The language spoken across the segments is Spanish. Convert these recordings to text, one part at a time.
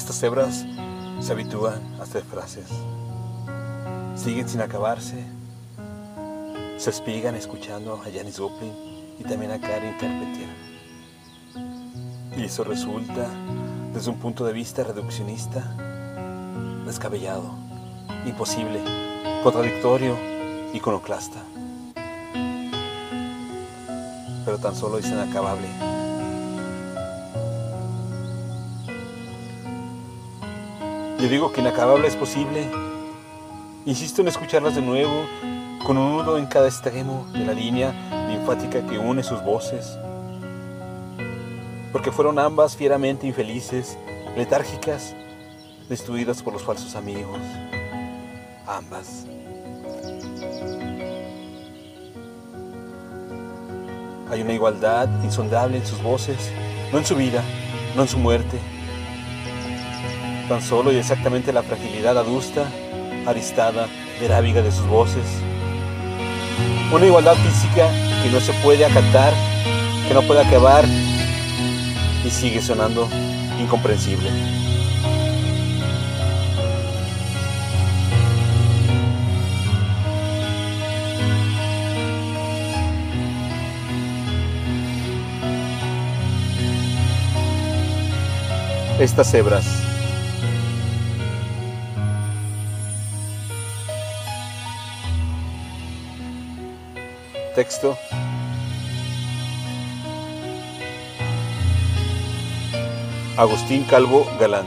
Estas cebras se habitúan a hacer frases. Siguen sin acabarse. Se espigan escuchando a Janis Joplin y también a Karen Carpentier. Y eso resulta, desde un punto de vista reduccionista, descabellado, imposible, contradictorio, iconoclasta. Pero tan solo es inacabable. Yo digo que inacabable es posible. Insisto en escucharlas de nuevo, con un nudo en cada extremo de la línea linfática que une sus voces. Porque fueron ambas fieramente infelices, letárgicas, destruidas por los falsos amigos. Ambas. Hay una igualdad insondable en sus voces, no en su vida, no en su muerte. Tan solo y exactamente la fragilidad adusta, aristada, verábiga de sus voces. Una igualdad física que no se puede acatar, que no puede acabar y sigue sonando incomprensible. Estas cebras Texto Agustín Calvo Galán.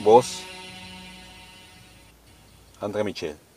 Voz André Michel.